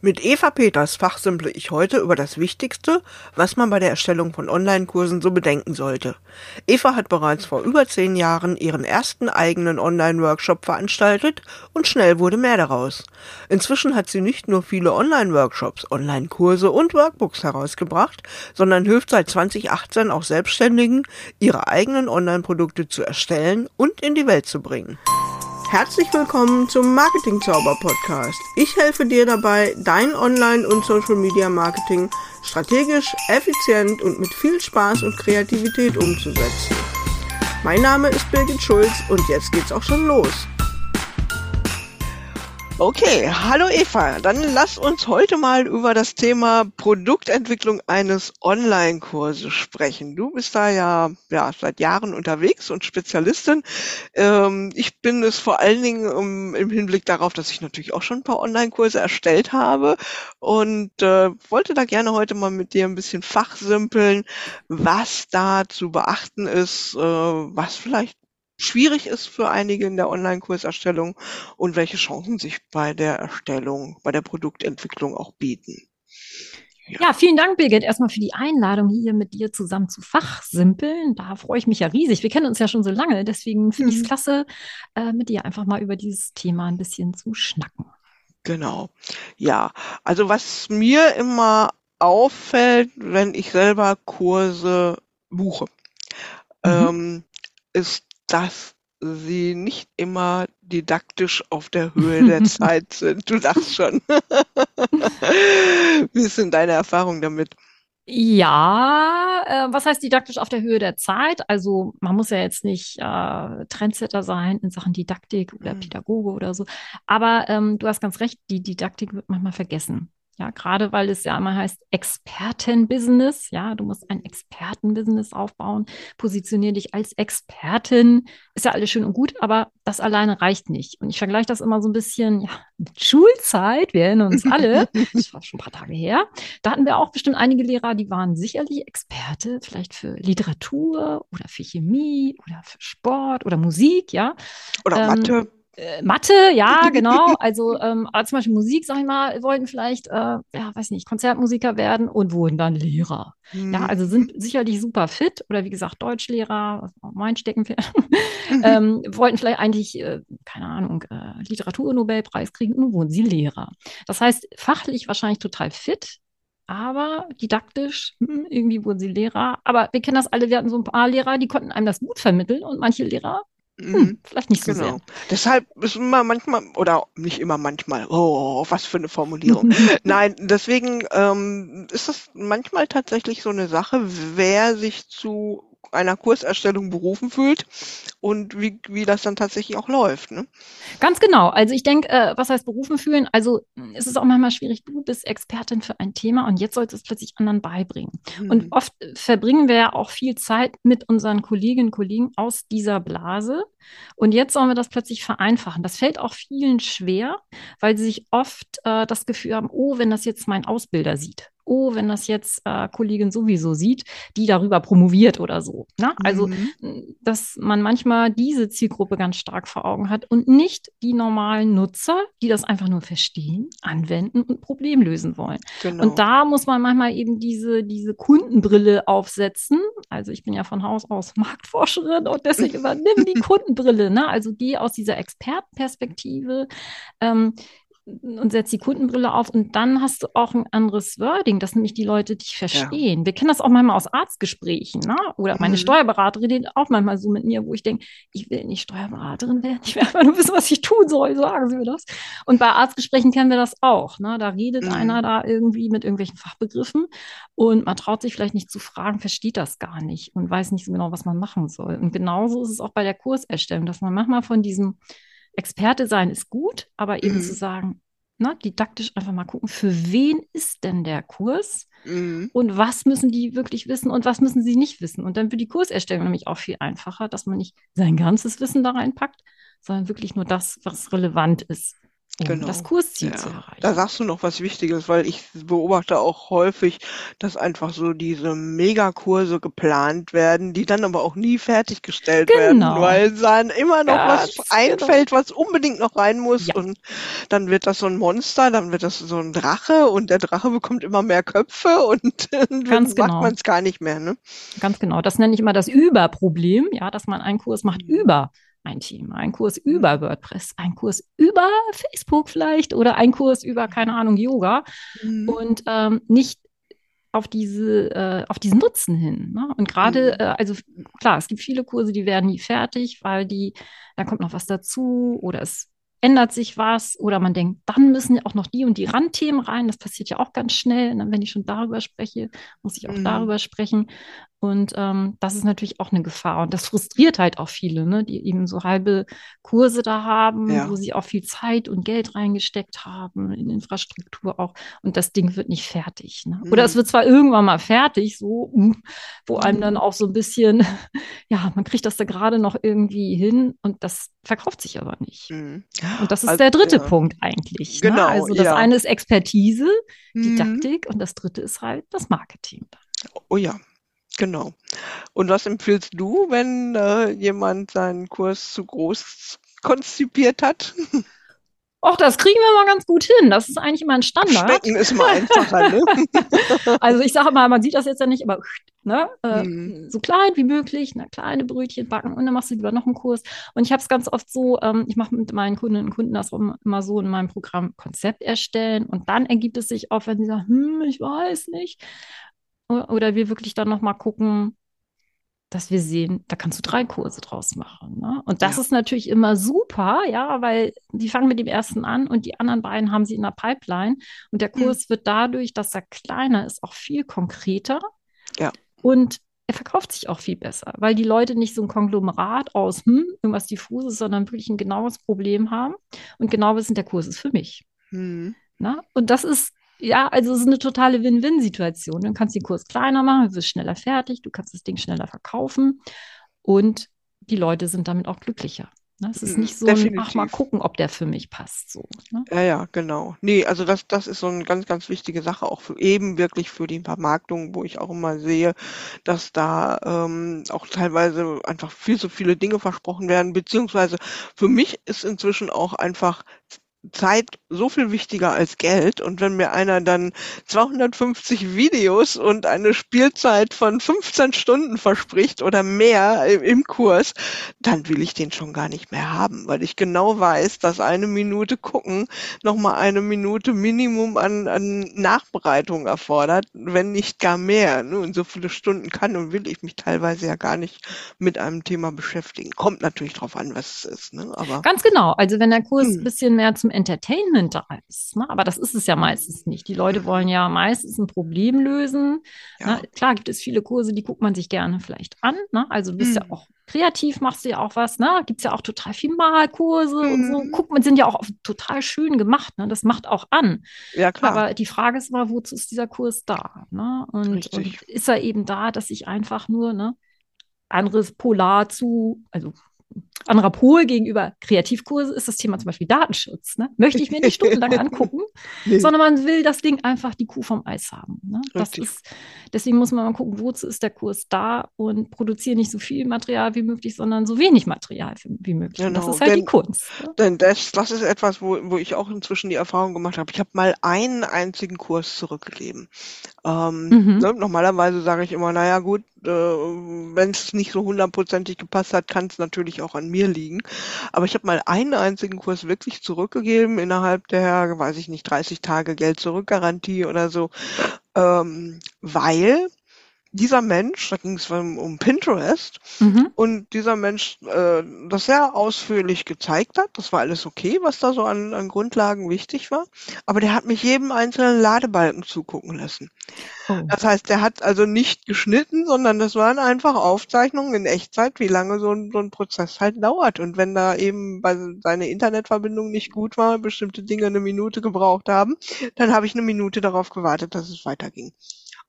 Mit Eva Peters fachsimple ich heute über das Wichtigste, was man bei der Erstellung von Online-Kursen so bedenken sollte. Eva hat bereits vor über zehn Jahren ihren ersten eigenen Online-Workshop veranstaltet und schnell wurde mehr daraus. Inzwischen hat sie nicht nur viele Online-Workshops, Online-Kurse und Workbooks herausgebracht, sondern hilft seit 2018 auch Selbstständigen, ihre eigenen Online-Produkte zu erstellen und in die Welt zu bringen. Herzlich willkommen zum Marketing Zauber Podcast. Ich helfe dir dabei, dein Online- und Social Media Marketing strategisch, effizient und mit viel Spaß und Kreativität umzusetzen. Mein Name ist Birgit Schulz und jetzt geht's auch schon los. Okay, hallo Eva. Dann lass uns heute mal über das Thema Produktentwicklung eines Online-Kurses sprechen. Du bist da ja, ja seit Jahren unterwegs und Spezialistin. Ähm, ich bin es vor allen Dingen um, im Hinblick darauf, dass ich natürlich auch schon ein paar Online-Kurse erstellt habe und äh, wollte da gerne heute mal mit dir ein bisschen fachsimpeln, was da zu beachten ist, äh, was vielleicht schwierig ist für einige in der Online-Kurserstellung und welche Chancen sich bei der Erstellung, bei der Produktentwicklung auch bieten. Ja. ja, vielen Dank, Birgit, erstmal für die Einladung, hier mit dir zusammen zu fachsimpeln. Da freue ich mich ja riesig. Wir kennen uns ja schon so lange, deswegen finde ich es mhm. klasse, äh, mit dir einfach mal über dieses Thema ein bisschen zu schnacken. Genau. Ja, also was mir immer auffällt, wenn ich selber Kurse buche, mhm. ähm, ist dass sie nicht immer didaktisch auf der Höhe der Zeit sind. Du sagst schon. Wie ist denn deine Erfahrung damit? Ja, äh, was heißt didaktisch auf der Höhe der Zeit? Also man muss ja jetzt nicht äh, Trendsetter sein in Sachen Didaktik oder mhm. Pädagoge oder so. Aber ähm, du hast ganz recht, die Didaktik wird manchmal vergessen. Ja, gerade weil es ja immer heißt Expertenbusiness. Ja, du musst ein Expertenbusiness aufbauen. Positionier dich als Expertin. Ist ja alles schön und gut, aber das alleine reicht nicht. Und ich vergleiche das immer so ein bisschen ja, mit Schulzeit. Wir erinnern uns alle. das war schon ein paar Tage her. Da hatten wir auch bestimmt einige Lehrer, die waren sicherlich Experte, vielleicht für Literatur oder für Chemie oder für Sport oder Musik, ja. Oder ähm, Mathe. Äh, Mathe, ja, genau. Also ähm, zum Beispiel Musik, sag ich mal, wollten vielleicht, äh, ja, weiß nicht, Konzertmusiker werden und wurden dann Lehrer. Mhm. Ja, also sind sicherlich super fit oder wie gesagt Deutschlehrer, was auch mein Steckenpferd, ähm, wollten vielleicht eigentlich, äh, keine Ahnung, äh, Literaturnobelpreis kriegen und wurden sie Lehrer. Das heißt, fachlich wahrscheinlich total fit, aber didaktisch, hm, irgendwie wurden sie Lehrer. Aber wir kennen das alle, wir hatten so ein paar Lehrer, die konnten einem das gut vermitteln und manche Lehrer hm, mhm. vielleicht nicht so genau. sehr. Deshalb ist immer manchmal, oder nicht immer manchmal, oh, was für eine Formulierung. Nein, deswegen ähm, ist es manchmal tatsächlich so eine Sache, wer sich zu einer Kurserstellung berufen fühlt und wie, wie das dann tatsächlich auch läuft. Ne? Ganz genau. Also ich denke, äh, was heißt berufen fühlen? Also es ist auch manchmal schwierig, du bist Expertin für ein Thema und jetzt sollst du es plötzlich anderen beibringen. Mhm. Und oft verbringen wir ja auch viel Zeit mit unseren Kolleginnen und Kollegen aus dieser Blase. Und jetzt sollen wir das plötzlich vereinfachen. Das fällt auch vielen schwer, weil sie sich oft äh, das Gefühl haben, oh, wenn das jetzt mein Ausbilder sieht oh, wenn das jetzt äh, Kollegin sowieso sieht, die darüber promoviert oder so. Ne? Also, mhm. dass man manchmal diese Zielgruppe ganz stark vor Augen hat und nicht die normalen Nutzer, die das einfach nur verstehen, anwenden und Problem lösen wollen. Genau. Und da muss man manchmal eben diese, diese Kundenbrille aufsetzen. Also ich bin ja von Haus aus Marktforscherin und deswegen übernimm die Kundenbrille. Ne? Also geh aus dieser Expertenperspektive. Ähm, und setzt die Kundenbrille auf und dann hast du auch ein anderes Wording, dass nämlich die Leute dich verstehen. Ja. Wir kennen das auch manchmal aus Arztgesprächen, ne? Oder meine mhm. Steuerberaterin redet auch manchmal so mit mir, wo ich denke, ich will nicht Steuerberaterin werden, ich will einfach nur wissen, was ich tun soll, sagen Sie mir das. Und bei Arztgesprächen kennen wir das auch, ne? Da redet mhm. einer da irgendwie mit irgendwelchen Fachbegriffen und man traut sich vielleicht nicht zu fragen, versteht das gar nicht und weiß nicht so genau, was man machen soll. Und genauso ist es auch bei der Kurserstellung, dass man manchmal von diesem Experte sein ist gut, aber eben mhm. zu sagen, na, didaktisch einfach mal gucken, für wen ist denn der Kurs mhm. und was müssen die wirklich wissen und was müssen sie nicht wissen. Und dann wird die Kurserstellung nämlich auch viel einfacher, dass man nicht sein ganzes Wissen da reinpackt, sondern wirklich nur das, was relevant ist. Um Genau. das Kursziel Ja. zu erreichen. Da sagst du noch was Wichtiges, weil ich beobachte auch häufig, dass einfach so diese Megakurse geplant werden, die dann aber auch nie fertiggestellt werden, Genau. weil dann immer noch was Ganz einfällt, was unbedingt noch rein muss Ja. und dann wird das so ein Monster, dann wird das so ein Drache und der Drache bekommt immer mehr Köpfe und dann macht genau. man es gar nicht mehr, ne? Ganz genau. Das nenne ich immer das Überproblem, ja, dass man einen Kurs macht Mhm. über ein Thema, einen Kurs über WordPress, einen Kurs über Facebook vielleicht oder einen Kurs über, keine Ahnung, Yoga Mhm. und ähm, nicht auf diese, äh, auf diesen Nutzen hin. Ne? Und gerade, Mhm. äh, also klar, es gibt viele Kurse, die werden nie fertig, weil die, da kommt noch was dazu oder es ändert sich was oder man denkt, dann müssen ja auch noch die und die Randthemen rein. Das passiert ja auch ganz schnell. Und dann, wenn ich schon darüber spreche, muss ich auch Mhm. darüber sprechen. Und ähm, das ist natürlich auch eine Gefahr. Und das frustriert halt auch viele, ne? die eben so halbe Kurse da haben, Ja. wo sie auch viel Zeit und Geld reingesteckt haben, in Infrastruktur auch. Und das Ding wird nicht fertig. Ne? Oder es Mhm. wird zwar irgendwann mal fertig, so, mm, wo einem dann Mhm. auch so ein bisschen, ja, man kriegt das da gerade noch irgendwie hin und das verkauft sich aber nicht. Mhm. Und das ist Also, der dritte ja. Punkt eigentlich. Ne? Genau, Also das ja. eine ist Expertise, Mhm. Didaktik und das dritte ist halt das Marketing. Oh ja, genau. Und was empfiehlst du, wenn äh, jemand seinen Kurs zu groß konzipiert hat? Och, das kriegen wir mal ganz gut hin. Das ist eigentlich immer ein Standard. Schmecken ist mal einfacher, ne? Also ich sage mal, man sieht das jetzt ja nicht, aber ne, äh, Mhm. so klein wie möglich, ne, kleine Brötchen backen und dann machst du lieber noch einen Kurs. Und ich habe es ganz oft so, ähm, ich mache mit meinen Kundinnen und Kunden das immer so in meinem Programm Konzept erstellen und dann ergibt es sich auch, wenn sie sagen, hm, ich weiß nicht. Oder wir wirklich dann nochmal gucken, dass wir sehen, da kannst du drei Kurse draus machen. Ne? Und das Ja. ist natürlich immer super, ja, weil die fangen mit dem ersten an und die anderen beiden haben sie in der Pipeline. Und der Mhm. Kurs wird dadurch, dass er kleiner ist, auch viel konkreter. Ja. Und er verkauft sich auch viel besser, weil die Leute nicht so ein Konglomerat aus, hm, irgendwas diffuses, sondern wirklich ein genaues Problem haben und genau wissen, der Kurs ist für mich. Mhm. Ne? Und das ist, ja, also es ist eine totale Win-Win-Situation. Du kannst den Kurs kleiner machen, du wirst schneller fertig, du kannst das Ding schneller verkaufen und die Leute sind damit auch glücklicher. Ne? Es ist Mhm, nicht so ein, ach, mal gucken, ob der für mich passt. So, ne? Ja, ja, genau. Nee, also das, das ist so eine ganz, ganz wichtige Sache, auch für eben wirklich für die Vermarktung, wo ich auch immer sehe, dass da ähm, auch teilweise einfach viel zu viele Dinge versprochen werden, beziehungsweise für mich ist inzwischen auch einfach Zeit so viel wichtiger als Geld. Und wenn mir einer dann 250 Videos und eine Spielzeit von 15 Stunden verspricht oder mehr im Kurs, dann will ich den schon gar nicht mehr haben, weil ich genau weiß, dass eine Minute gucken nochmal eine Minute Minimum an, an Nachbereitung erfordert, wenn nicht gar mehr. Ne? Und so viele Stunden kann und will ich mich teilweise ja gar nicht mit einem Thema beschäftigen. Kommt natürlich drauf an, was es ist. Ne? Aber Ganz genau. Also wenn der Kurs Hm. ein bisschen mehr zum Entertainment da ist, ne? aber das ist es ja meistens nicht. Die Leute wollen ja meistens ein Problem lösen. ja. Ne? Klar gibt es viele Kurse, die guckt man sich gerne vielleicht an. Ne? Also du bist ja Hm. auch kreativ, machst du ja auch was. Ne? Gibt es ja auch total viel Malkurse und so. Mhm. Guck, man sind ja auch oft total schön gemacht. Ne? Das macht auch an. ja, klar. Aber die Frage ist mal, wozu ist dieser Kurs da? Ne? Und, und ist er eben da, dass ich einfach nur ne, anderes Polar zu, also anderer Pol gegenüber Kreativkurse ist das Thema zum Beispiel Datenschutz. Ne? Möchte ich mir nicht stundenlang angucken, Nee. sondern man will das Ding einfach die Kuh vom Eis haben. Ne? Das Richtig. ist, deswegen muss man mal gucken, wozu ist der Kurs da und produziere nicht so viel Material wie möglich, sondern so wenig Material wie möglich. Und das Genau, ist halt die denn- Kunst. Ne? Denn das, das ist etwas, wo, wo ich auch inzwischen die Erfahrung gemacht habe. Ich habe mal einen einzigen Kurs zurückgegeben. Ähm, Mhm. ne, normalerweise sage ich immer, naja gut, äh, wenn es nicht so hundertprozentig gepasst hat, kann es natürlich auch an mir liegen. Aber ich habe mal einen einzigen Kurs wirklich zurückgegeben innerhalb der, weiß ich nicht, 30 Tage Geld zurückgarantie oder so, ähm, weil dieser Mensch, da ging es um, Pinterest, Mhm. und dieser Mensch äh, das sehr ausführlich gezeigt hat. Das war alles okay, was da so an, an Grundlagen wichtig war. Aber der hat mich jedem einzelnen Ladebalken zugucken lassen. Oh. Das heißt, der hat also nicht geschnitten, sondern das waren einfach Aufzeichnungen in Echtzeit, wie lange so ein, so ein Prozess halt dauert. Und wenn da eben bei seine Internetverbindung nicht gut war, bestimmte Dinge eine Minute gebraucht haben, dann habe ich eine Minute darauf gewartet, dass es weiterging.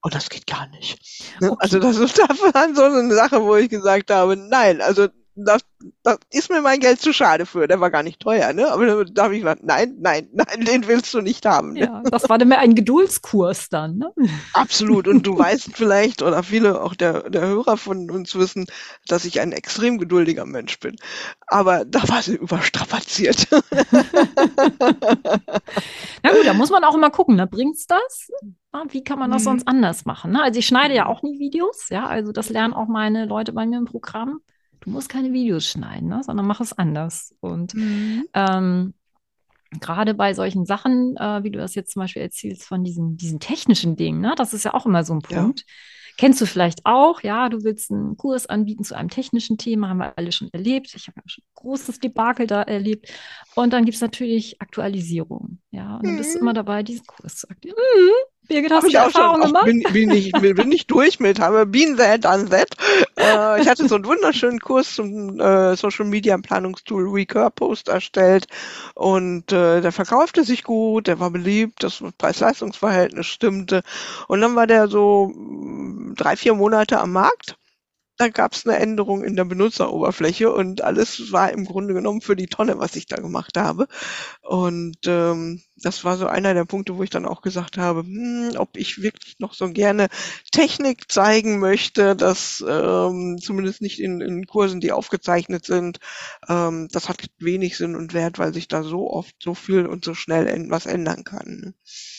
Und das geht gar nicht. Ne? Okay. Also das ist war so eine Sache, wo ich gesagt habe, nein, also das, das ist mir mein Geld zu schade für. Der war gar nicht teuer, ne? Aber da habe ich gesagt, nein, nein, nein, den willst du nicht haben. Ne? Ja, das war dann mehr ein Geduldskurs dann, ne? Absolut. Und du weißt vielleicht, oder viele auch der, der Hörer von uns wissen, dass ich ein extrem geduldiger Mensch bin. Aber da war sie überstrapaziert. Da muss man auch immer gucken, ne? Bringt's das? Wie kann man das mhm. sonst anders machen? Ne? Also ich schneide ja mhm. auch nie Videos, ja, also das lernen auch meine Leute bei mir im Programm. Du musst keine Videos schneiden, ne? sondern mach es anders. Und mhm. ähm, gerade bei solchen Sachen, äh, wie du das jetzt zum Beispiel erzählst von diesen, diesen technischen Dingen, ne? das ist ja auch immer so ein Punkt. Ja. Kennst du vielleicht auch, ja, du willst einen Kurs anbieten zu einem technischen Thema, haben wir alle schon erlebt. Ich habe schon ein großes Debakel da erlebt. Und dann gibt es natürlich Aktualisierung, ja. Und dann bist du mhm. immer dabei, diesen Kurs zu aktualisieren. Mhm. Birgit, hast du Erfahrung gemacht? Bin, bin, ich, bin, ich durch mit, habe been there, done that. Äh, ich hatte so einen wunderschönen Kurs zum äh, Social Media Planungstool Recur-Post erstellt und äh, der verkaufte sich gut, der war beliebt, das Preis-Leistungs-Verhältnis stimmte und dann war der so mm, drei, vier Monate am Markt da gab es eine Änderung in der Benutzeroberfläche und alles war im Grunde genommen für die Tonne, was ich da gemacht habe. Und ähm, das war so einer der Punkte, wo ich dann auch gesagt habe, hm, ob ich wirklich noch so gerne Technik zeigen möchte, dass ähm, zumindest nicht in, in Kursen, die aufgezeichnet sind, ähm, das hat wenig Sinn und Wert, weil sich da so oft so viel und so schnell was ändern kann.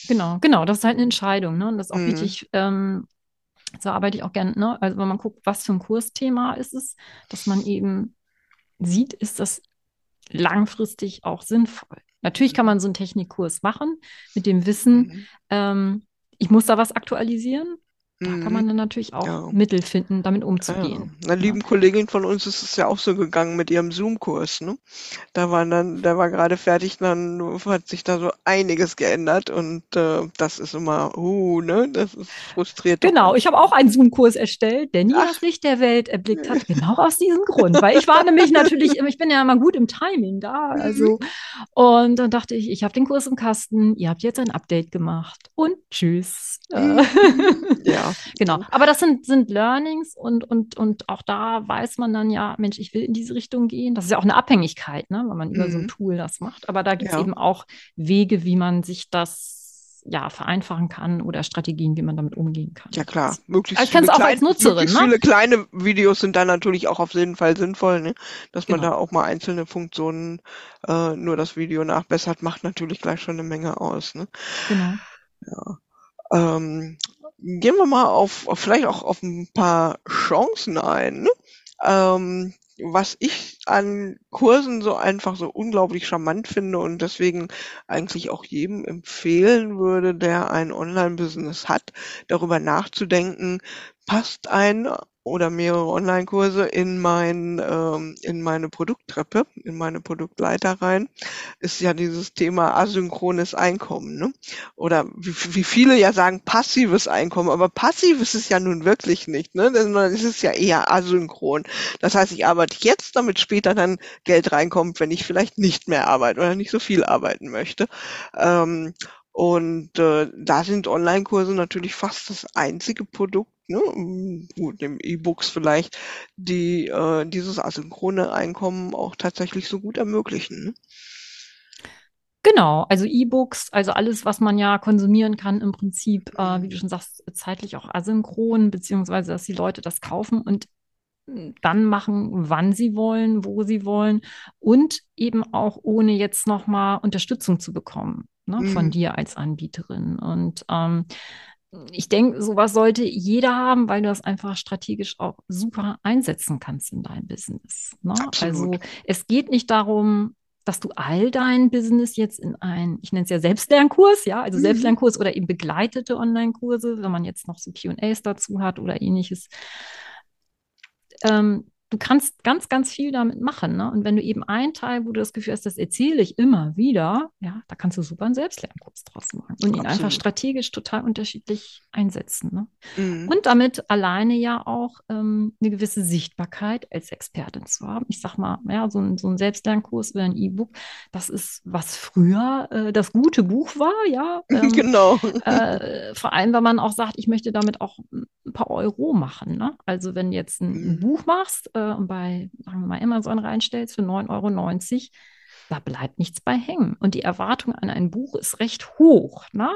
Genau, genau, das ist halt eine Entscheidung. Ne? Und das ist auch mhm. wichtig, ähm, so arbeite ich auch gerne, ne? Also wenn man guckt, was für ein Kursthema ist es, dass man eben sieht, ist das langfristig auch sinnvoll. Natürlich kann man so einen Technikkurs machen mit dem Wissen, mhm. ähm, ich muss da was aktualisieren. Da kann man mhm. dann natürlich auch ja. Mittel finden, damit umzugehen. Ja. Einer lieben Kollegin von uns ist es ja auch so gegangen mit ihrem Zoom-Kurs. Ne? Da war dann, der war gerade fertig, dann hat sich da so einiges geändert und äh, das ist immer, uh, ne, das ist frustriert. Genau, ich habe auch einen Zoom-Kurs erstellt, der nie Ach. das Licht der Welt erblickt hat, genau aus diesem Grund, weil ich war nämlich natürlich, ich bin ja immer gut im Timing da, mhm. also und dann dachte ich, ich habe den Kurs im Kasten, ihr habt jetzt ein Update gemacht und tschüss. Mhm. ja. Genau. Aber das sind, sind Learnings und, und, und auch da weiß man dann ja, Mensch, ich will in diese Richtung gehen. Das ist ja auch eine Abhängigkeit, ne, wenn man über so ein mhm. Tool das macht. Aber da gibt es ja. eben auch Wege, wie man sich das ja, vereinfachen kann oder Strategien, wie man damit umgehen kann. Ja klar, möglichst also viele, auch klein, als Nutzerin, ne? viele kleine Videos sind da natürlich auch auf jeden Fall sinnvoll, ne? dass man genau. da auch mal einzelne Funktionen, äh, nur das Video nachbessert, macht natürlich gleich schon eine Menge aus. Ne? Genau. Ja. Ähm, gehen wir mal auf, auf vielleicht auch auf ein paar Chancen ein. Ne? Ähm, was ich an Kursen so einfach so unglaublich charmant finde und deswegen eigentlich auch jedem empfehlen würde, der ein Online-Business hat, darüber nachzudenken, passt ein oder mehrere Online-Kurse in mein ähm, in meine Produkttreppe, in meine Produktleiter rein, ist ja dieses Thema asynchrones Einkommen, ne? Oder wie, wie viele ja sagen passives Einkommen, aber passiv ist es ja nun wirklich nicht, ne? Sondern es ist ja eher asynchron. Das heißt, ich arbeite jetzt, damit später dann Geld reinkommt, wenn ich vielleicht nicht mehr arbeite oder nicht so viel arbeiten möchte. Ähm, und äh, da sind Online-Kurse natürlich fast das einzige Produkt, ne, gut, dem E-Books vielleicht, die äh, dieses asynchrone Einkommen auch tatsächlich so gut ermöglichen. Ne? Genau, also E-Books, also alles, was man ja konsumieren kann, im Prinzip, äh, wie du schon sagst, zeitlich auch asynchron, beziehungsweise dass die Leute das kaufen und hm, dann machen, wann sie wollen, wo sie wollen und eben auch ohne jetzt nochmal Unterstützung zu bekommen ne, mhm. von dir als Anbieterin. Und ähm, ich denke, sowas sollte jeder haben, weil du das einfach strategisch auch super einsetzen kannst in deinem Business. Ne? Also es geht nicht darum, dass du all dein Business jetzt in ein, ich nenne es ja Selbstlernkurs, ja, also mhm. Selbstlernkurs oder eben begleitete Online-Kurse, wenn man jetzt noch so QAs dazu hat oder ähnliches. Ähm, du kannst ganz, ganz viel damit machen. Ne? Und wenn du eben einen Teil, wo du das Gefühl hast, das erzähle ich immer wieder, ja, da kannst du super einen Selbstlernkurs draus machen und ihn einfach strategisch total unterschiedlich einsetzen. Ne? Mhm. Und damit alleine ja auch ähm, eine gewisse Sichtbarkeit als Expertin zu haben. Ich sag mal, ja, so ein, so ein Selbstlernkurs oder ein E-Book, das ist, was früher äh, das gute Buch war, ja. Ähm, genau. Äh, vor allem, wenn man auch sagt, ich möchte damit auch ein paar Euro machen. Ne? Also wenn du jetzt ein, ein Mhm. Buch machst äh, und bei, sagen wir mal, Amazon reinstellst für 9,90 Euro, da bleibt nichts bei hängen. Und die Erwartung an ein Buch ist recht hoch. Ne?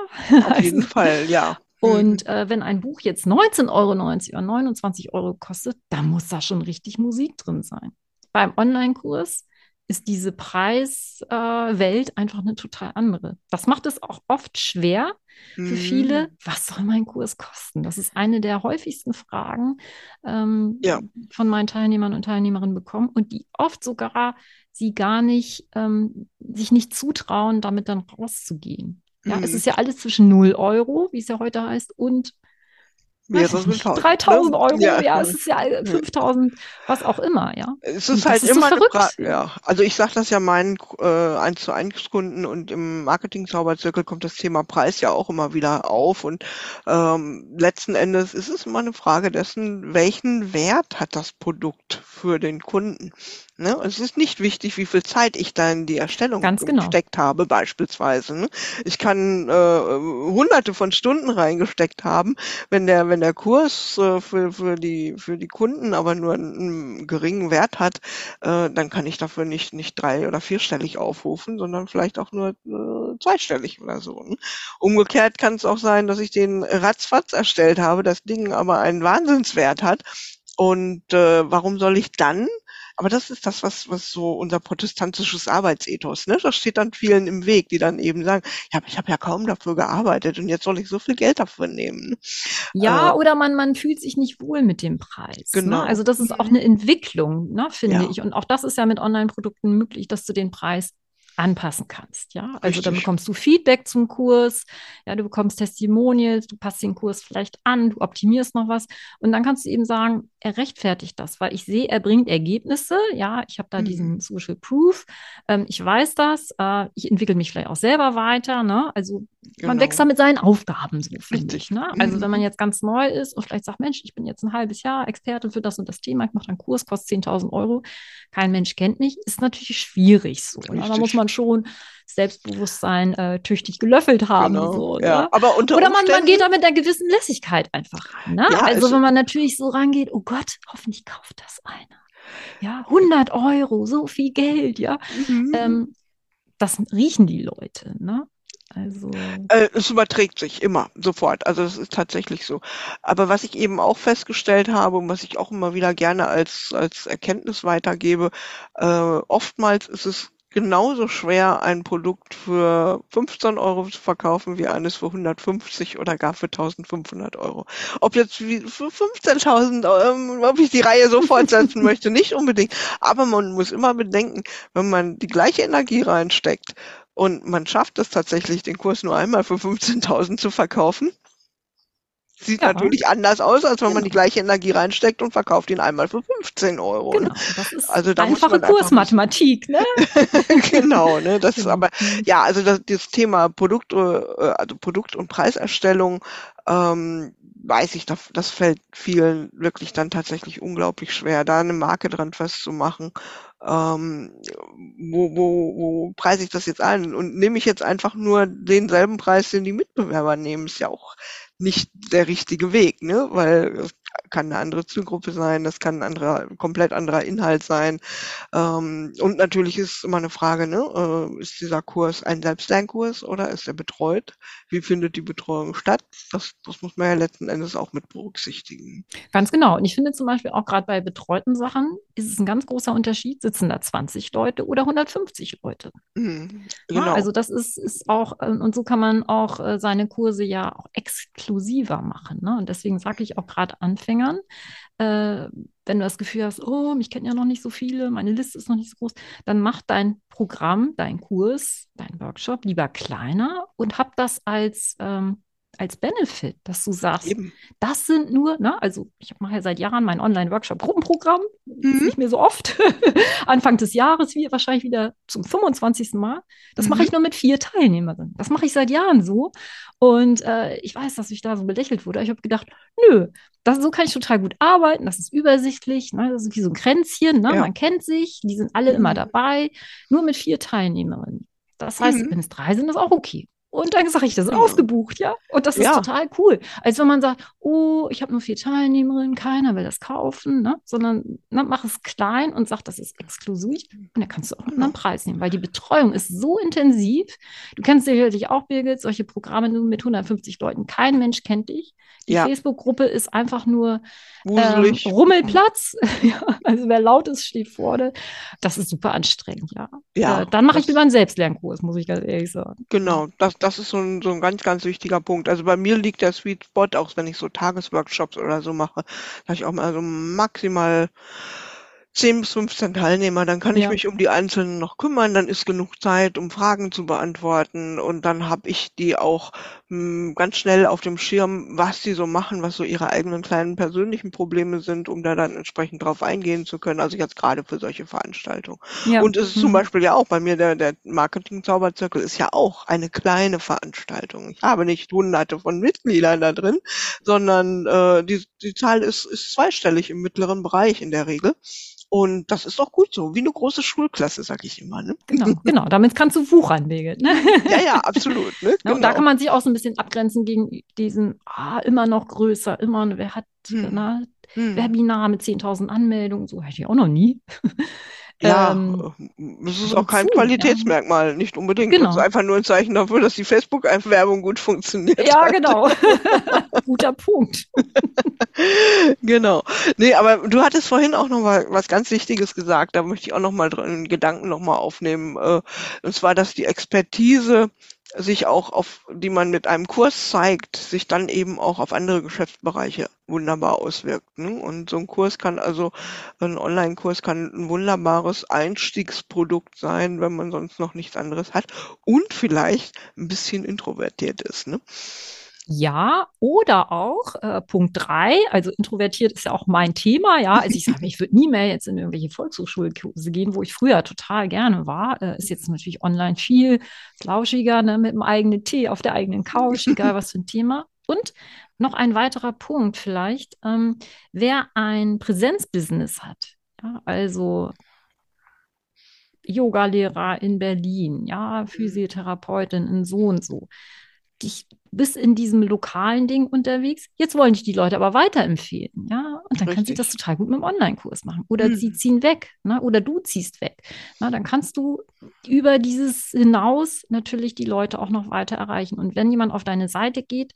Auf jeden Also, Fall, ja. Mhm. und äh, wenn ein Buch jetzt 19,90 Euro oder 29 Euro kostet, dann muss da schon richtig Musik drin sein. Beim Online-Kurs ist diese Preiswelt äh, einfach eine total andere. Das macht es auch oft schwer für Mhm. viele. Was soll mein Kurs kosten? Das ist eine der häufigsten Fragen ähm, Ja. von meinen Teilnehmern und Teilnehmerinnen bekommen und die oft sogar sie gar nicht, ähm, sich nicht zutrauen, damit dann rauszugehen. Ja, es Mhm. ist ja alles zwischen 0 Euro, wie es ja heute heißt, und Mehrere nicht, tausend, 3000 ne? Euro, ja, Ja. es ist ja äh, 5000, was auch immer, ja. Es Und ist das halt so immer eine verrückt. Ja. Also ich sage das ja meinen äh, 1 zu 1 Kunden und im Marketing-Zauberzirkel kommt das Thema Preis ja auch immer wieder auf und ähm, letzten Endes ist es immer eine Frage dessen, welchen Wert hat das Produkt für den Kunden. Ne? Es ist nicht wichtig, wie viel Zeit ich da in die Erstellung genau. gesteckt habe, beispielsweise. Ne? Ich kann äh, hunderte von Stunden reingesteckt haben, wenn der, wenn der Kurs äh, für, für die, für die Kunden aber nur einen, einen geringen Wert hat, äh, dann kann ich dafür nicht, nicht drei- oder vierstellig aufrufen, sondern vielleicht auch nur äh, zweistellig oder so. Ne? Umgekehrt kann es auch sein, dass ich den ratzfatz erstellt habe, das Ding aber einen Wahnsinnswert hat. Und äh, warum soll ich dann aber das ist das, was, was so unser protestantisches Arbeitsethos, ne? Das steht dann vielen im Weg, die dann eben sagen, ja, aber ich habe ja kaum dafür gearbeitet und jetzt soll ich so viel Geld dafür nehmen. ne? Ja, Äh, oder man, man fühlt sich nicht wohl mit dem Preis. Genau. Ne? Also das ist auch Mhm. eine Entwicklung, ne, finde Ja. ich. Und auch das ist ja mit Online-Produkten möglich, dass du den Preis anpassen kannst. Ja, also dann Richtig. bekommst du Feedback zum Kurs, ja, du bekommst Testimonials, du passt den Kurs vielleicht an, du optimierst noch was und dann kannst du eben sagen, er rechtfertigt das, weil ich sehe, er bringt Ergebnisse. Ja, ich habe da Mhm. diesen Social Proof, ähm, ich weiß das, äh, ich entwickle mich vielleicht auch selber weiter. Ne? Also man Genau. wächst da mit seinen Aufgaben so, finde ich. Ne? Also wenn man Mhm. jetzt ganz neu ist und vielleicht sagt, Mensch, ich bin jetzt ein halbes Jahr Experte für das und das Thema, ich mache einen Kurs, kostet 10.000 Euro, kein Mensch kennt mich, ist natürlich schwierig so. Ne? Da muss man schon Selbstbewusstsein äh, tüchtig gelöffelt haben. Genau. So, ja. ne? Aber unter Oder man, man geht da mit einer gewissen Lässigkeit einfach ran. Ne? Ja, also wenn man natürlich so rangeht, oh Gott, hoffentlich kauft das einer. Ja, 100 Euro, so viel Geld, ja. Mhm. Ähm, das riechen die Leute, ne? Also, Äh, es überträgt sich immer sofort. Also es ist tatsächlich so. Aber was ich eben auch festgestellt habe und was ich auch immer wieder gerne als, als Erkenntnis weitergebe, äh, oftmals ist es genauso schwer, ein Produkt für 15 Euro zu verkaufen, wie eines für 150 oder gar für 1500 Euro. Ob jetzt für 15.000, ähm, ob ich die Reihe so fortsetzen möchte, nicht unbedingt. Aber man muss immer bedenken, wenn man die gleiche Energie reinsteckt und man schafft es tatsächlich, den Kurs nur einmal für 15.000 zu verkaufen, sieht Ja. natürlich anders aus, als wenn man Genau. die gleiche Energie reinsteckt und verkauft ihn einmal für 15 Euro. genau, Ne? das ist Also da einfache man einfach Kursmathematik, ne? genau, ne? Das ist Genau. aber ja, also das, das Thema Produkt, äh, also Produkt- und Preiserstellung, ähm, weiß ich, das, das fällt vielen wirklich dann tatsächlich unglaublich schwer, da eine Marke dran festzumachen. Ähm, wo, wo, wo preise ich das jetzt ein? Und nehme ich jetzt einfach nur denselben Preis, den die Mitbewerber nehmen, ist ja auch nicht der richtige Weg, ne? Weil kann eine andere Zielgruppe sein, das kann ein anderer, komplett anderer Inhalt sein. Ähm, und natürlich ist immer eine Frage, ne, äh, ist dieser Kurs ein Selbstlernkurs oder ist er betreut? Wie findet die Betreuung statt? Das, das muss man ja letzten Endes auch mit berücksichtigen. Ganz genau. Und ich finde zum Beispiel auch gerade bei betreuten Sachen ist es ein ganz großer Unterschied, sitzen da 20 Leute oder 150 Leute. Mhm, Ja, genau. also das ist, ist auch, äh, und so kann man auch äh, seine Kurse ja auch exklusiver machen. Ne? Und deswegen sage ich auch gerade Anfängern, äh, wenn du das Gefühl hast, oh, mich kennen ja noch nicht so viele, meine Liste ist noch nicht so groß, dann mach dein Programm, dein Kurs, dein Workshop lieber kleiner und hab das als, ähm, als Benefit, dass du sagst, Eben. das sind nur, ne, also ich mache ja seit Jahren mein Online-Workshop-Gruppenprogramm, Mhm. nicht mehr so oft. Anfang des Jahres, wie wahrscheinlich wieder zum 25. Mal. Das mache Mhm. ich nur mit vier Teilnehmerinnen. Das mache ich seit Jahren so. Und äh, ich weiß, dass ich da so belächelt wurde. Ich habe gedacht, nö, das, so kann ich total gut arbeiten. Das ist übersichtlich. Ne? Das ist wie so ein Kränzchen. Ne? Ja. Man kennt sich. Die sind alle immer Mhm. dabei. Nur mit vier Teilnehmerinnen. Das heißt, Mhm. wenn es drei sind, ist auch okay. Und dann sage ich, das ist ja. ausgebucht, ja. Und das ist ja. total cool. Als wenn man sagt, oh, ich habe nur vier Teilnehmerinnen, keiner will das kaufen, ne? sondern ne, mach es klein und sag, das ist exklusiv. Und dann kannst du auch einen anderen Preis nehmen, weil die Betreuung ist so intensiv. Du kennst sicherlich auch, Birgit, solche Programme nur mit 150 Leuten. Kein Mensch kennt dich. Die ja. Facebook-Gruppe ist einfach nur ähm, Rummelplatz. ja, also wer laut ist, steht vorne. Das ist super anstrengend, ja. ja äh, dann mache ich lieber einen Selbstlernkurs, muss ich ganz ehrlich sagen. Genau, das, das ist so ein, so ein ganz, ganz wichtiger Punkt. Also bei mir liegt der Sweet Spot, auch wenn ich so Tagesworkshops oder so mache, da ich auch mal so maximal 10 bis 15 Teilnehmer, dann kann ich mich um die Einzelnen noch kümmern, dann ist genug Zeit, um Fragen zu beantworten und dann habe ich die auch hm, ganz schnell auf dem Schirm, was die so machen, was so ihre eigenen kleinen persönlichen Probleme sind, um da dann entsprechend drauf eingehen zu können. Also jetzt gerade für solche Veranstaltungen. Ja. Und es ist mhm. zum Beispiel ja auch bei mir der, der Marketing-Zauberzirkel ist ja auch eine kleine Veranstaltung. Ich habe nicht hunderte von Mitgliedern da drin, sondern äh, die, die Zahl ist, ist zweistellig im mittleren Bereich in der Regel. Und das ist doch gut so, wie eine große Schulklasse, sag ich immer. Ne? Genau, genau. Damit kannst du wuchern, Birgit. Ne? Ja, ja, absolut. Ne? Genau. Und da genau. kann man sich auch so ein bisschen abgrenzen gegen diesen, ah, immer noch größer, immer, wer hat hm. ne, hm. Webinar mit 10.000 Anmeldungen, so hätte ich auch noch nie. Ja, ähm, das ist auch kein zu, Qualitätsmerkmal, ja. nicht unbedingt. Genau. Das ist einfach nur ein Zeichen dafür, dass die Facebook-Werbung gut funktioniert. Ja, hat. genau. Guter Punkt. genau. Nee, aber du hattest vorhin auch noch mal was ganz Wichtiges gesagt, da möchte ich auch noch mal drin, Gedanken noch mal aufnehmen. Äh, und zwar, dass die Expertise sich auch auf, die man mit einem Kurs zeigt, sich dann eben auch auf andere Geschäftsbereiche wunderbar auswirkt. Ne? Und so ein Kurs kann also, ein Online-Kurs kann ein wunderbares Einstiegsprodukt sein, wenn man sonst noch nichts anderes hat und vielleicht ein bisschen introvertiert ist. Ne? Ja, oder auch äh, Punkt drei, also introvertiert ist ja auch mein Thema, ja. Also ich sage, ich würde nie mehr jetzt in irgendwelche Volkshochschulkurse gehen, wo ich früher total gerne war. Äh, ist jetzt natürlich online viel lauschiger, ne, mit dem eigenen Tee auf der eigenen Couch, egal was für ein Thema. Und noch ein weiterer Punkt vielleicht, ähm, wer ein Präsenzbusiness hat, ja, also Yogalehrer in Berlin, ja, mhm. Physiotherapeutin in so und so ich bist in diesem lokalen Ding unterwegs. Jetzt wollen dich die Leute aber weiterempfehlen, ja. Und dann Richtig. kann sie das total gut mit einem Online-Kurs machen. Oder hm. sie ziehen weg, ne? oder du ziehst weg. Na, dann kannst du über dieses hinaus natürlich die Leute auch noch weiter erreichen. Und wenn jemand auf deine Seite geht,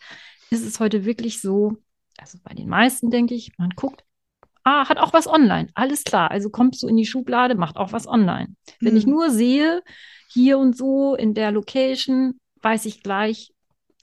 ist es heute wirklich so, also bei den meisten denke ich, man guckt, ah, hat auch was online. Alles klar. Also kommst du in die Schublade, macht auch was online. Wenn ich hm. nur sehe, hier und so in der Location, weiß ich gleich,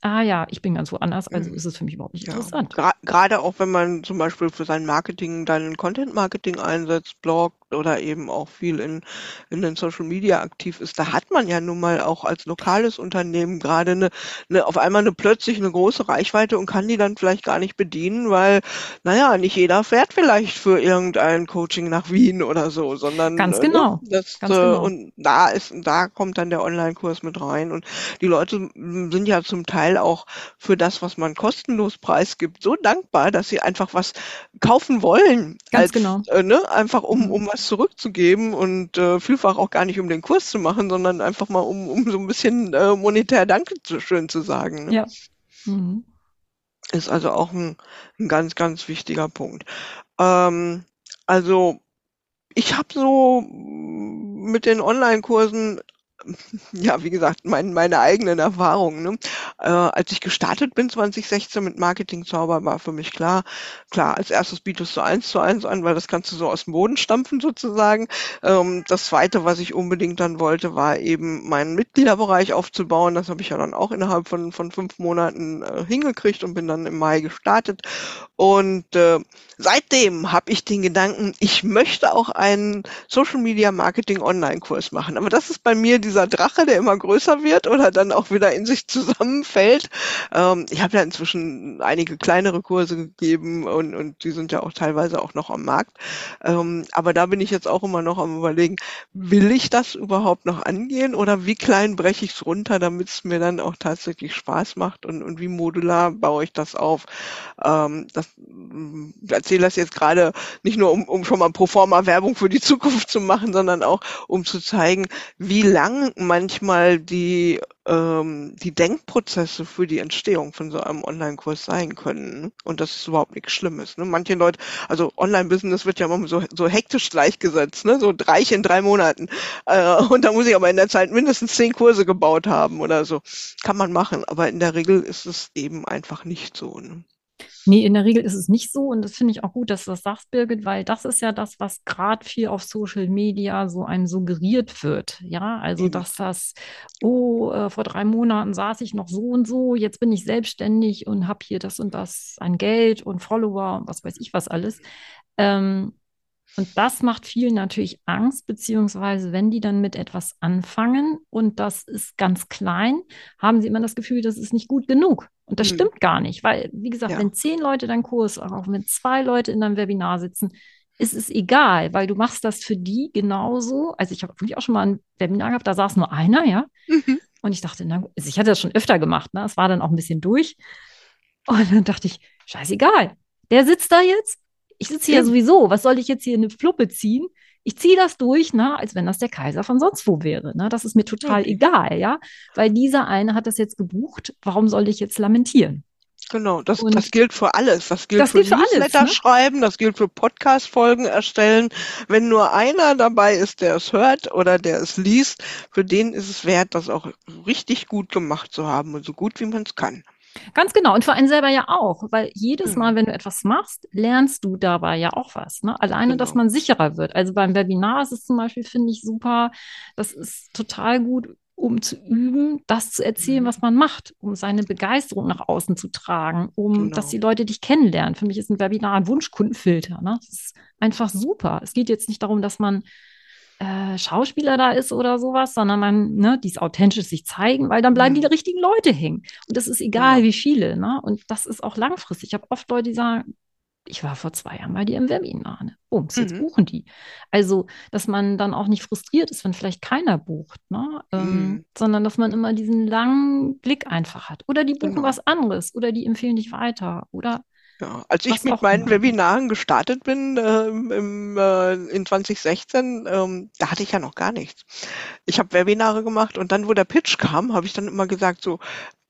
ah ja, ich bin ganz woanders, also mhm. ist es für mich überhaupt nicht ja. interessant. Gerade auch wenn man zum Beispiel für sein Marketing dann Content-Marketing einsetzt, Blog, oder eben auch viel in, in den Social Media aktiv ist, da hat man ja nun mal auch als lokales Unternehmen gerade eine, eine, auf einmal eine plötzlich eine große Reichweite und kann die dann vielleicht gar nicht bedienen, weil, naja, nicht jeder fährt vielleicht für irgendein Coaching nach Wien oder so, sondern ganz äh, genau. Ne, das, ganz äh, genau. und da ist, da kommt dann der Online-Kurs mit rein und die Leute sind ja zum Teil auch für das, was man kostenlos preisgibt, so dankbar, dass sie einfach was kaufen wollen. Ganz als, genau. Äh, ne? Einfach um, um was zurückzugeben und äh, vielfach auch gar nicht um den Kurs zu machen, sondern einfach mal um, um so ein bisschen äh, monetär Danke zu, schön zu sagen. Ne? Ja. Mhm. Ist also auch ein, ein ganz, ganz wichtiger Punkt. Ähm, also ich habe so mit den Online-Kursen ja, wie gesagt, mein, meine eigenen Erfahrungen. Ne? Äh, als ich gestartet bin 2016 mit Marketing Zauber, war für mich klar, klar, als erstes bietest du eins zu eins an, weil das kannst du so aus dem Boden stampfen sozusagen. Ähm, das zweite, was ich unbedingt dann wollte, war eben meinen Mitgliederbereich aufzubauen. Das habe ich ja dann auch innerhalb von, von fünf Monaten äh, hingekriegt und bin dann im Mai gestartet. Und äh, seitdem habe ich den Gedanken, ich möchte auch einen Social Media Marketing Online Kurs machen. Aber das ist bei mir dieser Drache, der immer größer wird oder dann auch wieder in sich zusammenfällt. Ähm, ich habe ja inzwischen einige kleinere Kurse gegeben und, und die sind ja auch teilweise auch noch am Markt. Ähm, aber da bin ich jetzt auch immer noch am überlegen, will ich das überhaupt noch angehen oder wie klein breche ich es runter, damit es mir dann auch tatsächlich Spaß macht und, und wie modular baue ich das auf. Ähm, das erzähle das jetzt gerade nicht nur, um, um schon mal pro forma Werbung für die Zukunft zu machen, sondern auch, um zu zeigen, wie lange lang manchmal die ähm, die Denkprozesse für die Entstehung von so einem Online-Kurs sein können. Ne? Und das ist überhaupt nichts Schlimmes. Ne? Manche Leute, also Online-Business wird ja immer so, so hektisch gleichgesetzt, ne? so reich in drei Monaten. Äh, und da muss ich aber in der Zeit mindestens zehn Kurse gebaut haben oder so. Kann man machen, aber in der Regel ist es eben einfach nicht so. Ne? Nee, in der Regel ist es nicht so und das finde ich auch gut, dass du das sagst, Birgit, weil das ist ja das, was gerade viel auf Social Media so einem suggeriert wird. Ja, also dass das, oh, äh, vor drei Monaten saß ich noch so und so, jetzt bin ich selbstständig und habe hier das und das an Geld und Follower und was weiß ich was alles. Ähm, und das macht vielen natürlich Angst, beziehungsweise wenn die dann mit etwas anfangen und das ist ganz klein, haben sie immer das Gefühl, das ist nicht gut genug. Und das hm. stimmt gar nicht, weil, wie gesagt, ja. wenn zehn Leute deinen Kurs, auch wenn zwei Leute in deinem Webinar sitzen, ist es egal, weil du machst das für die genauso. Also ich habe wirklich auch schon mal ein Webinar gehabt, da saß nur einer, ja. Mhm. Und ich dachte, na, also ich hatte das schon öfter gemacht, ne? Es war dann auch ein bisschen durch. Und dann dachte ich, scheißegal. Der sitzt da jetzt ich sitze hier ja sowieso, was soll ich jetzt hier eine Fluppe ziehen? Ich ziehe das durch, na, als wenn das der Kaiser von sonst wo wäre. Ne? Das ist mir total okay. egal, ja. Weil dieser eine hat das jetzt gebucht, warum soll ich jetzt lamentieren? Genau, das, das gilt für alles. Das gilt das für gilt für Newsletter alles, ne? schreiben, das gilt für Podcast-Folgen erstellen. Wenn nur einer dabei ist, der es hört oder der es liest, für den ist es wert, das auch richtig gut gemacht zu haben und so gut wie man es kann. Ganz genau. Und für einen selber ja auch, weil jedes Mal, mhm. wenn du etwas machst, lernst du dabei ja auch was. Ne? Alleine, genau. dass man sicherer wird. Also beim Webinar ist es zum Beispiel, finde ich super. Das ist total gut, um zu üben, das zu erzählen, mhm. was man macht, um seine Begeisterung nach außen zu tragen, um, genau. dass die Leute dich kennenlernen. Für mich ist ein Webinar ein Wunschkundenfilter. Ne? Das ist einfach super. Es geht jetzt nicht darum, dass man äh, Schauspieler da ist oder sowas, sondern man, ne, die es authentisch sich zeigen, weil dann bleiben mhm. die richtigen Leute hängen. Und das ist egal, ja. wie viele, ne? Und das ist auch langfristig. Ich habe oft Leute, die sagen, ich war vor zwei Jahren bei dir im Webinar. Ne? Bums, jetzt mhm. buchen die. Also, dass man dann auch nicht frustriert ist, wenn vielleicht keiner bucht, ne? Ähm, mhm. sondern dass man immer diesen langen Blick einfach hat. Oder die buchen genau. was anderes oder die empfehlen dich weiter. Oder ja, als ich mit meinen immer. Webinaren gestartet bin äh, im, äh, in 2016, ähm, da hatte ich ja noch gar nichts. Ich habe Webinare gemacht und dann, wo der Pitch kam, habe ich dann immer gesagt, so,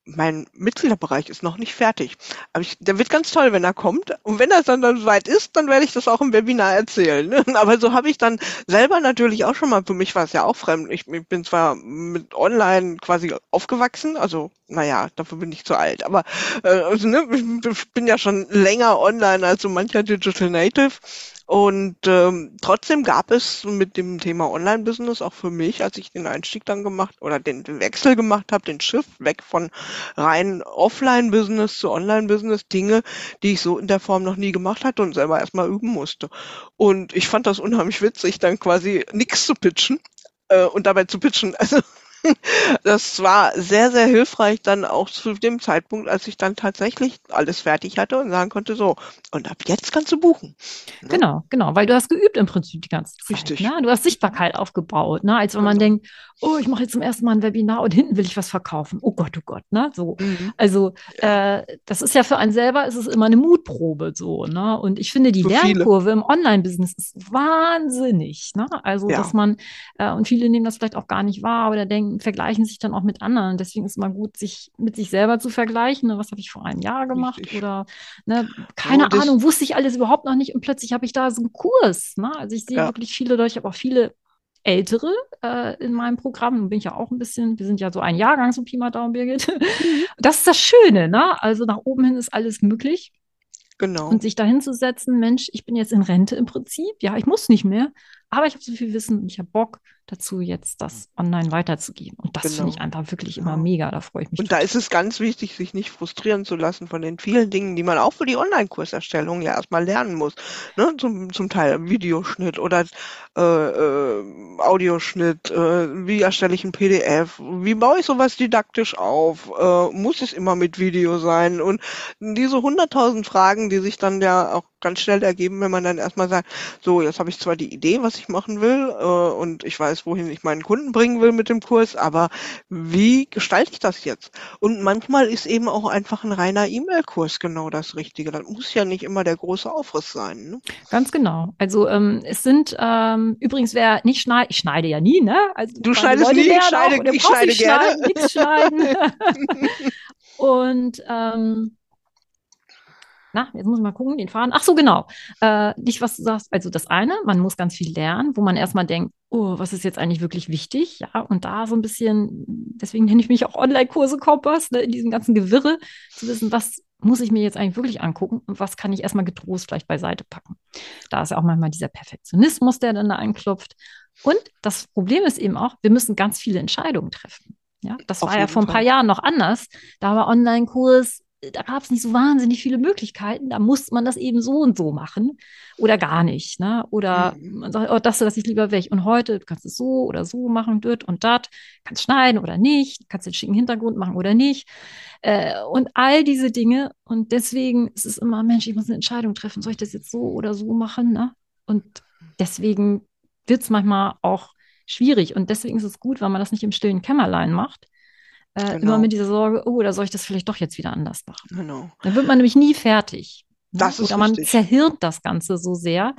mein Mitgliederbereich ist noch nicht fertig. Aber ich, der wird ganz toll, wenn er kommt. Und wenn er dann, dann soweit ist, dann werde ich das auch im Webinar erzählen. Ne? Aber so habe ich dann selber natürlich auch schon mal, für mich war es ja auch fremd. Ich, ich bin zwar mit online quasi aufgewachsen, also naja, dafür bin ich zu alt. Aber äh, also, ne, ich bin ja schon länger online als so mancher Digital Native. Und ähm, trotzdem gab es mit dem Thema Online-Business auch für mich, als ich den Einstieg dann gemacht oder den, Wechsel gemacht habe, den Shift weg von rein Offline-Business zu Online-Business, Dinge, die ich so in der Form noch nie gemacht hatte und selber erstmal üben musste. Und ich fand das unheimlich witzig, dann quasi nichts zu pitchen äh, und dabei zu pitchen. Also das war sehr, sehr hilfreich dann auch zu dem Zeitpunkt, als ich dann tatsächlich alles fertig hatte und sagen konnte, so, und ab jetzt kannst du buchen. Ne? Genau, genau, weil du hast geübt im Prinzip die ganze Zeit. Richtig. Ne? Du hast Sichtbarkeit aufgebaut, ne? als wenn man also. denkt, oh, ich mache jetzt zum ersten Mal ein Webinar und hinten will ich was verkaufen. Oh Gott, oh Gott, ne? So. Mhm. Also äh, das ist ja für einen selber, ist es immer eine Mutprobe so, ne? Und ich finde, die für Lernkurve viele. im Online-Business ist wahnsinnig. Ne? Also, ja. dass man, äh, und viele nehmen das vielleicht auch gar nicht wahr oder denken, vergleichen sich dann auch mit anderen. Deswegen ist es immer gut, sich mit sich selber zu vergleichen. Ne? Was habe ich vor einem Jahr gemacht? Richtig. Oder ne, keine oh, Ahnung, wusste ich alles überhaupt noch nicht und plötzlich habe ich da so einen Kurs. Ne? Also ich sehe ja. wirklich viele Leute, ich habe auch viele Ältere äh, in meinem Programm. Nun bin ich ja auch ein bisschen, wir sind ja so ein Jahrgang, so Pi mal Daumen, Birgit. Mhm. Das ist das Schöne, ne? Also nach oben hin ist alles möglich. Genau. Und sich da hinzusetzen, Mensch, ich bin jetzt in Rente im Prinzip. Ja, ich muss nicht mehr, aber ich habe so viel Wissen und ich habe Bock dazu, jetzt das online weiterzugeben. Und das genau. finde ich einfach wirklich immer mega. Da freue ich mich. Und da ist es ganz wichtig, sich nicht frustrieren zu lassen von den vielen Dingen, die man auch für die Online-Kurserstellung ja erstmal lernen muss. Ne? Zum, zum Teil Videoschnitt oder äh, äh, Audioschnitt, äh, wie erstelle ich ein PDF, wie baue ich sowas didaktisch auf, äh, muss es immer mit Video sein und diese hunderttausend Fragen, die sich dann ja auch ganz schnell ergeben, wenn man dann erstmal sagt, so, jetzt habe ich zwar die Idee, was ich machen will, äh, und ich weiß weiß, wohin ich meinen Kunden bringen will mit dem Kurs, aber wie gestalte ich das jetzt? Und manchmal ist eben auch einfach ein reiner E-Mail-Kurs genau das Richtige. Das muss ja nicht immer der große Aufriss sein. Ne? Ganz genau. Also ähm, es sind ähm, übrigens, wer nicht schneidet, ich schneide ja nie, ne? Also, du schneidest nie, ich schneide, ich schneide gerne. Schneiden, nichts schneiden. Und ähm, na, jetzt muss ich mal gucken, den Faden. Ach so, genau. Äh, nicht, was du sagst. Also das eine, man muss ganz viel lernen, wo man erstmal denkt, oh, was ist jetzt eigentlich wirklich wichtig? Ja, und da so ein bisschen, deswegen nenne ich mich auch Online-Kurse Kompass, ne, in diesem ganzen Gewirre, zu wissen, was muss ich mir jetzt eigentlich wirklich angucken und was kann ich erstmal getrost vielleicht beiseite packen. Da ist ja auch manchmal dieser Perfektionismus, der dann da einklopft. Und das Problem ist eben auch, wir müssen ganz viele Entscheidungen treffen. Ja, das Auf war ja vor ein paar. Jahren noch anders. Da war Online-Kurs da gab es nicht so wahnsinnig viele Möglichkeiten. Da musste man das eben so und so machen oder gar nicht. Ne? Oder mhm. man sagt, oh, das lasse ich lieber weg. Und heute du kannst es so oder so machen, dort und dat. Kannst schneiden oder nicht. Kannst den schicken Hintergrund machen oder nicht. Äh, und all diese Dinge. Und deswegen ist es immer, Mensch, ich muss eine Entscheidung treffen. Soll ich das jetzt so oder so machen? Ne? Und deswegen wird es manchmal auch schwierig. Und deswegen ist es gut, wenn man das nicht im stillen Kämmerlein macht, äh, genau. Immer mit dieser Sorge, oh, da soll ich das vielleicht doch jetzt wieder anders machen. Genau. Dann wird man nämlich nie fertig. Ne? Das ist Oder man richtig. zerhirnt das Ganze so sehr,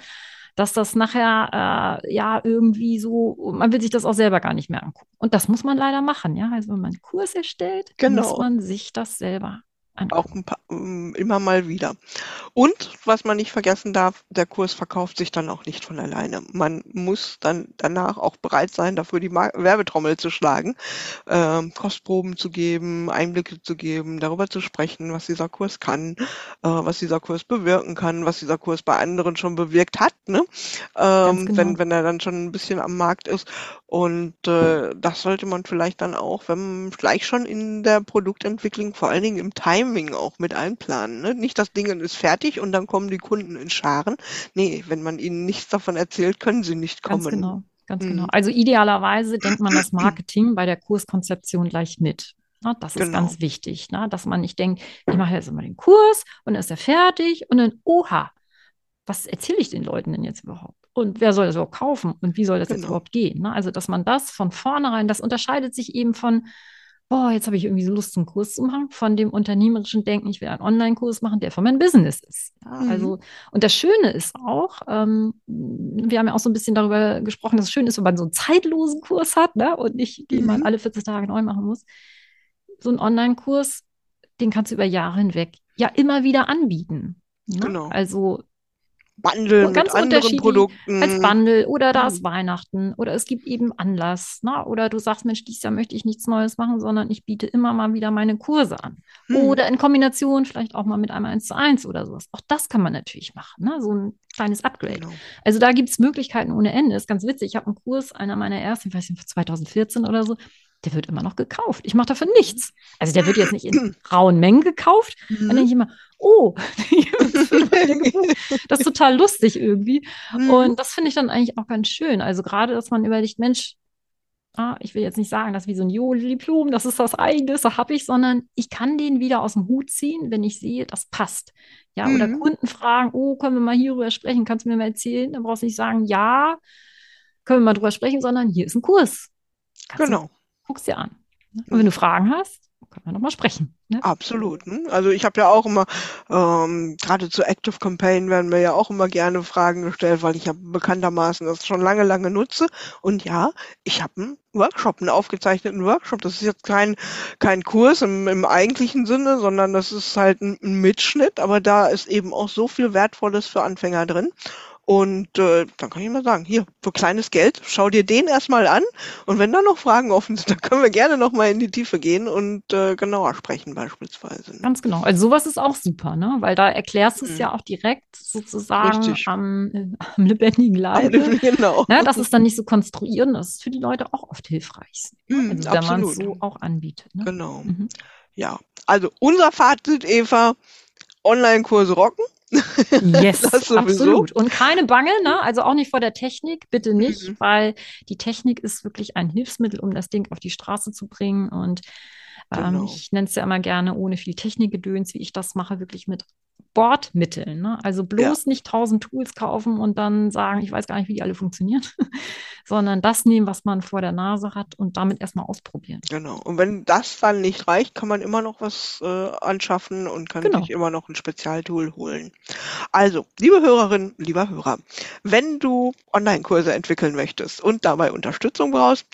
dass das nachher äh, ja irgendwie so, man will sich das auch selber gar nicht mehr angucken. Und das muss man leider machen, ja. Also wenn man einen Kurs erstellt, genau. muss man sich das selber auch ein paar, mm, immer mal wieder. Und was man nicht vergessen darf, der Kurs verkauft sich dann auch nicht von alleine. Man muss dann danach auch bereit sein, dafür die Mar Werbetrommel zu schlagen, äh, Kostproben zu geben, Einblicke zu geben, darüber zu sprechen, was dieser Kurs kann, äh, was dieser Kurs bewirken kann, was dieser Kurs bei anderen schon bewirkt hat, ne? Ähm, genau. wenn, wenn er dann schon ein bisschen am Markt ist. Und äh, das sollte man vielleicht dann auch, wenn man gleich schon in der Produktentwicklung, vor allen Dingen im Timing auch mit einplanen. Ne? Nicht das Ding ist fertig und dann kommen die Kunden in Scharen. Nee, wenn man ihnen nichts davon erzählt, können sie nicht kommen. Ganz genau, ganz hm. genau. Also idealerweise denkt man das Marketing bei der Kurskonzeption gleich mit. Na, das genau. ist ganz wichtig, na, dass man nicht denkt, ich mache jetzt immer den Kurs und dann ist er fertig und dann, oha, was erzähle ich den Leuten denn jetzt überhaupt? Und wer soll das überhaupt kaufen? Und wie soll das genau. jetzt überhaupt gehen? Ne? Also, dass man das von vornherein, das unterscheidet sich eben von, boah, jetzt habe ich irgendwie so Lust, einen Kurs zu machen, von dem unternehmerischen Denken, ich will einen Online-Kurs machen, der für mein Business ist. Ja, mhm. Also, und das Schöne ist auch, ähm, wir haben ja auch so ein bisschen darüber gesprochen, dass es schön ist, wenn man so einen zeitlosen Kurs hat, ne? Und nicht, den mhm. man alle 40 Tage neu machen muss. So ein Online-Kurs, den kannst du über Jahre hinweg ja immer wieder anbieten. Ne? Genau. Also Bundle ganz mit anderen Produkten. Als Bundle oder da ist mhm. Weihnachten oder es gibt eben Anlass. Ne? Oder du sagst, Mensch, dieses Jahr möchte ich nichts Neues machen, sondern ich biete immer mal wieder meine Kurse an. Hm. Oder in Kombination vielleicht auch mal mit einem 1 zu 1 oder sowas. Auch das kann man natürlich machen. Ne? So ein kleines Upgrade. Genau. Also da gibt es Möglichkeiten ohne Ende. Ist ganz witzig. Ich habe einen Kurs, einer meiner ersten, ich weiß nicht, 2014 oder so, der wird immer noch gekauft. Ich mache dafür nichts. Also der wird jetzt nicht in rauen Mengen gekauft. Mhm. Dann denke ich immer, oh, das ist total lustig irgendwie. Mhm. Und das finde ich dann eigentlich auch ganz schön. Also gerade, dass man überlegt, Mensch, ah, ich will jetzt nicht sagen, das ist wie so ein Joli-Diplom, das ist das eigene, das habe ich, sondern ich kann den wieder aus dem Hut ziehen, wenn ich sehe, das passt. Ja, mhm. oder Kunden fragen, oh, können wir mal hierüber sprechen, kannst du mir mal erzählen? Dann brauchst du nicht sagen, ja, können wir mal drüber sprechen, sondern hier ist ein Kurs. Kannst genau. Guck's dir an. Und wenn du Fragen hast, können wir nochmal sprechen. Ne? Absolut. Ne? Also ich habe ja auch immer, ähm, gerade zu Active Campaign werden mir ja auch immer gerne Fragen gestellt, weil ich ja bekanntermaßen das schon lange, lange nutze. Und ja, ich habe einen Workshop, einen aufgezeichneten Workshop. Das ist jetzt kein, kein Kurs im, im eigentlichen Sinne, sondern das ist halt ein, ein Mitschnitt, aber da ist eben auch so viel Wertvolles für Anfänger drin. Und äh, dann kann ich mal sagen, hier, für kleines Geld, schau dir den erstmal an. Und wenn da noch Fragen offen sind, dann können wir gerne nochmal in die Tiefe gehen und äh, genauer sprechen beispielsweise. Ne? Ganz genau. Also sowas ist auch super, ne? Weil da erklärst du es mhm. ja auch direkt sozusagen am, äh, am, lebendigen Leibe. Am, genau. Ne? Das ist dann nicht so konstruieren, das ist für die Leute auch oft hilfreich. Mhm, also, wenn man es so auch anbietet. Ne? Genau. Mhm. Ja, also unser Fazit, Eva, Online-Kurse rocken. Yes, absolut. Und keine Bange, ne? also auch nicht vor der Technik, bitte nicht, mhm. weil die Technik ist wirklich ein Hilfsmittel, um das Ding auf die Straße zu bringen. Und ähm, genau. ich nenne es ja immer gerne ohne viel Technikgedöns, wie ich das mache, wirklich mit Bordmitteln. Ne? Also bloß ja. nicht tausend Tools kaufen und dann sagen, ich weiß gar nicht, wie die alle funktionieren, sondern das nehmen, was man vor der Nase hat und damit erstmal ausprobieren. Genau. Und wenn das dann nicht reicht, kann man immer noch was äh, anschaffen und kann genau. sich immer noch ein Spezialtool holen. Also, liebe Hörerinnen, lieber Hörer, wenn du Online-Kurse entwickeln möchtest und dabei Unterstützung brauchst,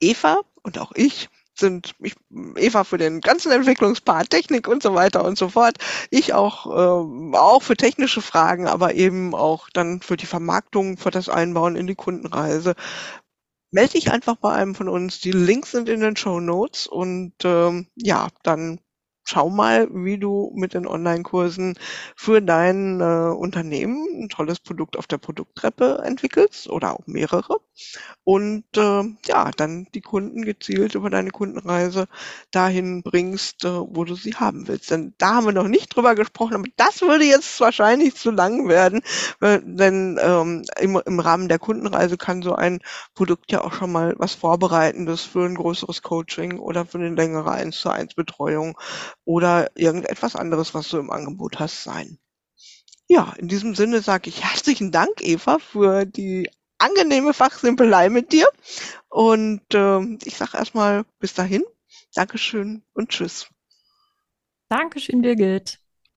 Eva und auch ich sind ich, Eva für den ganzen Entwicklungspart, Technik und so weiter und so fort. Ich auch, äh, auch für technische Fragen, aber eben auch dann für die Vermarktung, für das Einbauen in die Kundenreise. Melde dich einfach bei einem von uns. Die Links sind in den Show Notes und ähm, ja, dann schau mal, wie du mit den Online-Kursen für dein äh, Unternehmen ein tolles Produkt auf der Produkttreppe entwickelst oder auch mehrere. Und äh, ja, dann die Kunden gezielt über deine Kundenreise dahin bringst, äh, wo du sie haben willst. Denn da haben wir noch nicht drüber gesprochen, aber das würde jetzt wahrscheinlich zu lang werden, denn ähm, im, im Rahmen der Kundenreise kann so ein Produkt ja auch schon mal was Vorbereitendes für ein größeres Coaching oder für eine längere 1 zu 1 Betreuung oder irgendetwas anderes, was du im Angebot hast, sein. Ja, in diesem Sinne sage ich herzlichen Dank, Eva, für die angenehme Fachsimpelei mit dir. Und äh, ich sage erstmal bis dahin. Dankeschön und tschüss. Dankeschön, Birgit.